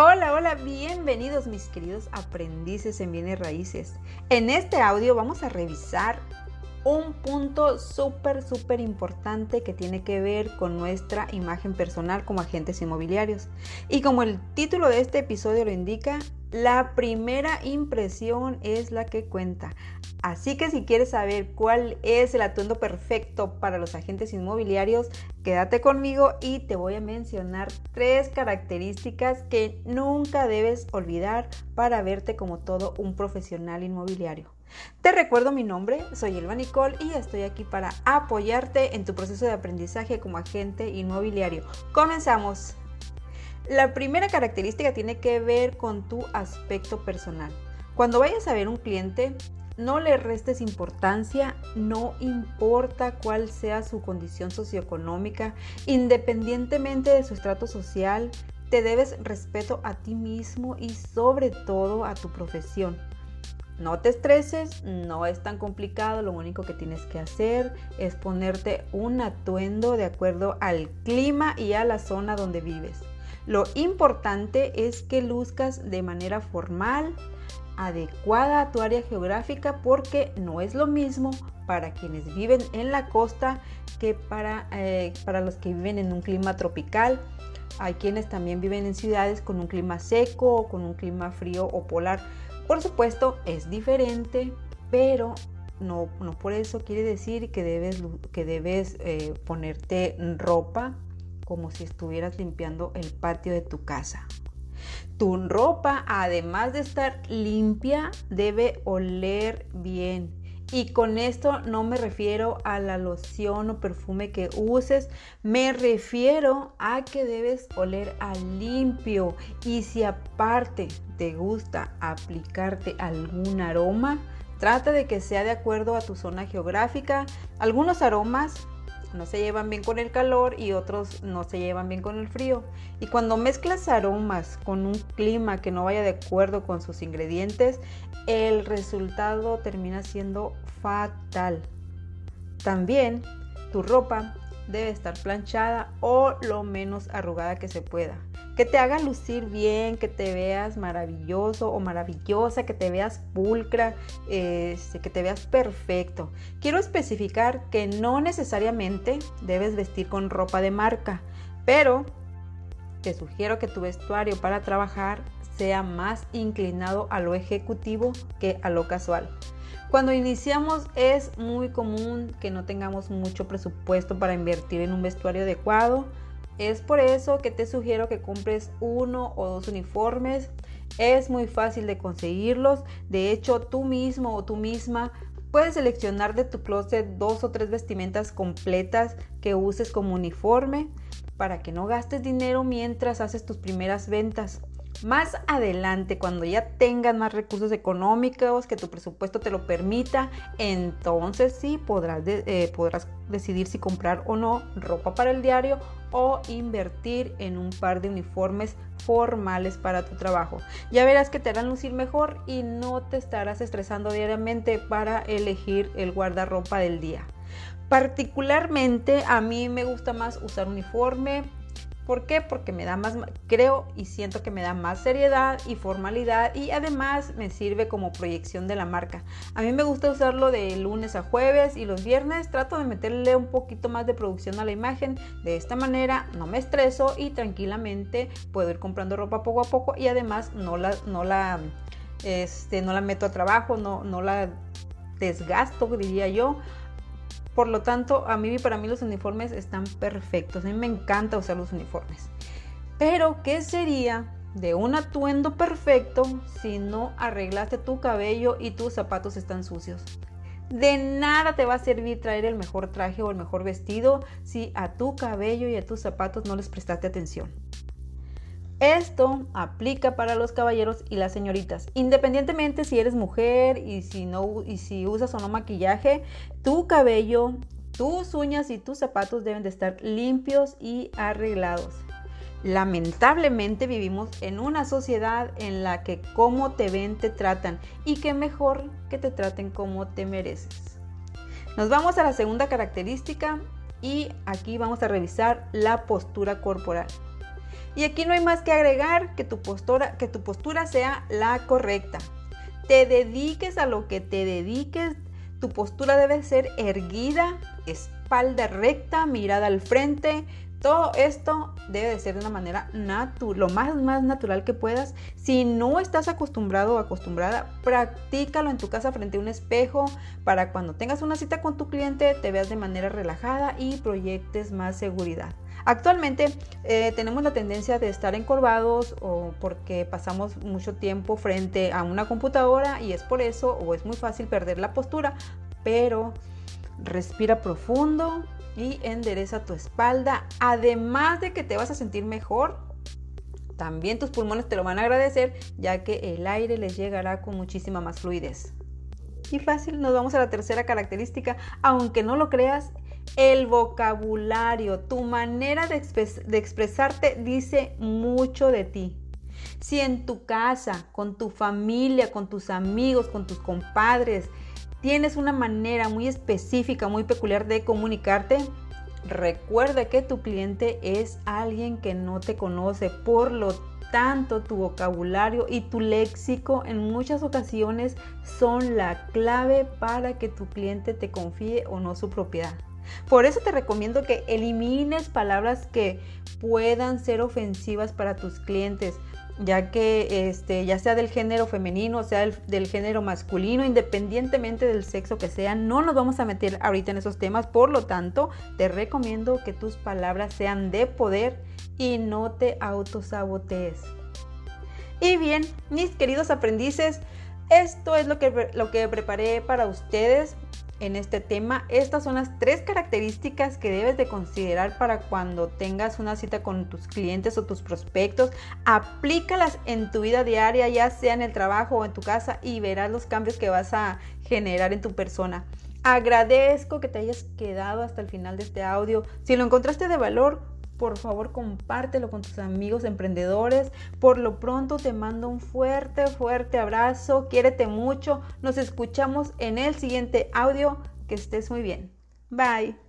Hola, hola, bienvenidos mis queridos aprendices en bienes raíces. En este audio vamos a revisar un punto súper, súper importante que tiene que ver con nuestra imagen personal como agentes inmobiliarios. Y como el título de este episodio lo indica, la primera impresión es la que cuenta. Así que si quieres saber cuál es el atuendo perfecto para los agentes inmobiliarios, quédate conmigo y te voy a mencionar tres características que nunca debes olvidar para verte como todo un profesional inmobiliario. Te recuerdo mi nombre, soy Elba Nicole y estoy aquí para apoyarte en tu proceso de aprendizaje como agente inmobiliario. Comenzamos. La primera característica tiene que ver con tu aspecto personal. Cuando vayas a ver un cliente, no le restes importancia, no importa cuál sea su condición socioeconómica, independientemente de su estrato social, te debes respeto a ti mismo y sobre todo a tu profesión. No te estreses, no es tan complicado, lo único que tienes que hacer es ponerte un atuendo de acuerdo al clima y a la zona donde vives. Lo importante es que luzcas de manera formal, adecuada a tu área geográfica, porque no es lo mismo para quienes viven en la costa que para, eh, para los que viven en un clima tropical. Hay quienes también viven en ciudades con un clima seco o con un clima frío o polar. Por supuesto, es diferente, pero no, no por eso quiere decir que debes, que debes eh, ponerte ropa como si estuvieras limpiando el patio de tu casa. Tu ropa, además de estar limpia, debe oler bien. Y con esto no me refiero a la loción o perfume que uses, me refiero a que debes oler a limpio. Y si aparte te gusta aplicarte algún aroma, trata de que sea de acuerdo a tu zona geográfica. Algunos aromas no se llevan bien con el calor y otros no se llevan bien con el frío. Y cuando mezclas aromas con un clima que no vaya de acuerdo con sus ingredientes, el resultado termina siendo fatal. También tu ropa debe estar planchada o lo menos arrugada que se pueda que te haga lucir bien, que te veas maravilloso o maravillosa, que te veas pulcra, este, que te veas perfecto. Quiero especificar que no necesariamente debes vestir con ropa de marca, pero te sugiero que tu vestuario para trabajar sea más inclinado a lo ejecutivo que a lo casual. Cuando iniciamos es muy común que no tengamos mucho presupuesto para invertir en un vestuario adecuado es por eso que te sugiero que compres uno o dos uniformes. Es muy fácil de conseguirlos. De hecho, tú mismo o tú misma puedes seleccionar de tu closet dos o tres vestimentas completas que uses como uniforme para que no gastes dinero mientras haces tus primeras ventas. Más adelante, cuando ya tengas más recursos económicos, que tu presupuesto te lo permita, entonces sí podrás, eh, podrás decidir si comprar o no ropa para el diario o invertir en un par de uniformes formales para tu trabajo. Ya verás que te harán lucir mejor y no te estarás estresando diariamente para elegir el guardarropa del día. Particularmente a mí me gusta más usar uniforme ¿Por qué? Porque me da más, creo y siento que me da más seriedad y formalidad y además me sirve como proyección de la marca. A mí me gusta usarlo de lunes a jueves y los viernes trato de meterle un poquito más de producción a la imagen. De esta manera no me estreso y tranquilamente puedo ir comprando ropa poco a poco y además no la, no la, este, no la meto a trabajo, no, no la desgasto, diría yo por lo tanto, a mí para mí los uniformes están perfectos. A mí me encanta usar los uniformes. Pero, ¿qué sería de un atuendo perfecto si no arreglaste tu cabello y tus zapatos están sucios? De nada te va a servir traer el mejor traje o el mejor vestido si a tu cabello y a tus zapatos no les prestaste atención. Esto aplica para los caballeros y las señoritas. Independientemente si eres mujer y si usas o no maquillaje, tu cabello, tus uñas y tus zapatos deben de estar limpios y arreglados. Lamentablemente vivimos en una sociedad en la que como te ven te tratan y que mejor que te traten como te mereces. Nos vamos a la segunda característica y aquí vamos a revisar la postura corporal. Y aquí no hay más que agregar que tu postura, que tu postura sea la correcta. Te dediques a lo que te dediques, tu postura debe ser erguida, espalda recta, mirada al frente, todo esto debe de ser de una manera natural, lo más, más natural que puedas. Si no estás acostumbrado o acostumbrada, practícalo en tu casa frente a un espejo para cuando tengas una cita con tu cliente te veas de manera relajada y proyectes más seguridad. Actualmente eh, tenemos la tendencia de estar encorvados o porque pasamos mucho tiempo frente a una computadora y es por eso o es muy fácil perder la postura, pero respira profundo, y endereza tu espalda. Además de que te vas a sentir mejor, también tus pulmones te lo van a agradecer ya que el aire les llegará con muchísima más fluidez. Y fácil, nos vamos a la tercera característica, aunque no lo creas, el vocabulario, tu manera de, expresarte dice mucho de ti. Si en tu casa, con tu familia, con tus amigos, con tus compadres, tienes una manera muy específica, muy peculiar de comunicarte, recuerda que tu cliente es alguien que no te conoce, por lo tanto tu vocabulario y tu léxico en muchas ocasiones son la clave para que tu cliente te confíe o no su propiedad. Por eso te recomiendo que elimines palabras que puedan ser ofensivas para tus clientes ya que este, ya sea del género femenino, sea del, género masculino, independientemente del sexo que sea, no nos vamos a meter ahorita en esos temas, por lo tanto, te recomiendo que tus palabras sean de poder y no te autosabotees. Y bien, mis queridos aprendices, esto es lo que, lo que preparé para ustedes en este tema. Estas son las tres características que debes de considerar para cuando tengas una cita con tus clientes o tus prospectos. Aplícalas en tu vida diaria, ya sea en el trabajo o en tu casa y verás los cambios que vas a generar en tu persona. Agradezco que te hayas quedado hasta el final de este audio. Si lo encontraste de valor, por favor compártelo con tus amigos emprendedores. Por lo pronto te mando un fuerte, fuerte abrazo. Quiérete mucho. Nos escuchamos en el siguiente audio. Que estés muy bien. Bye.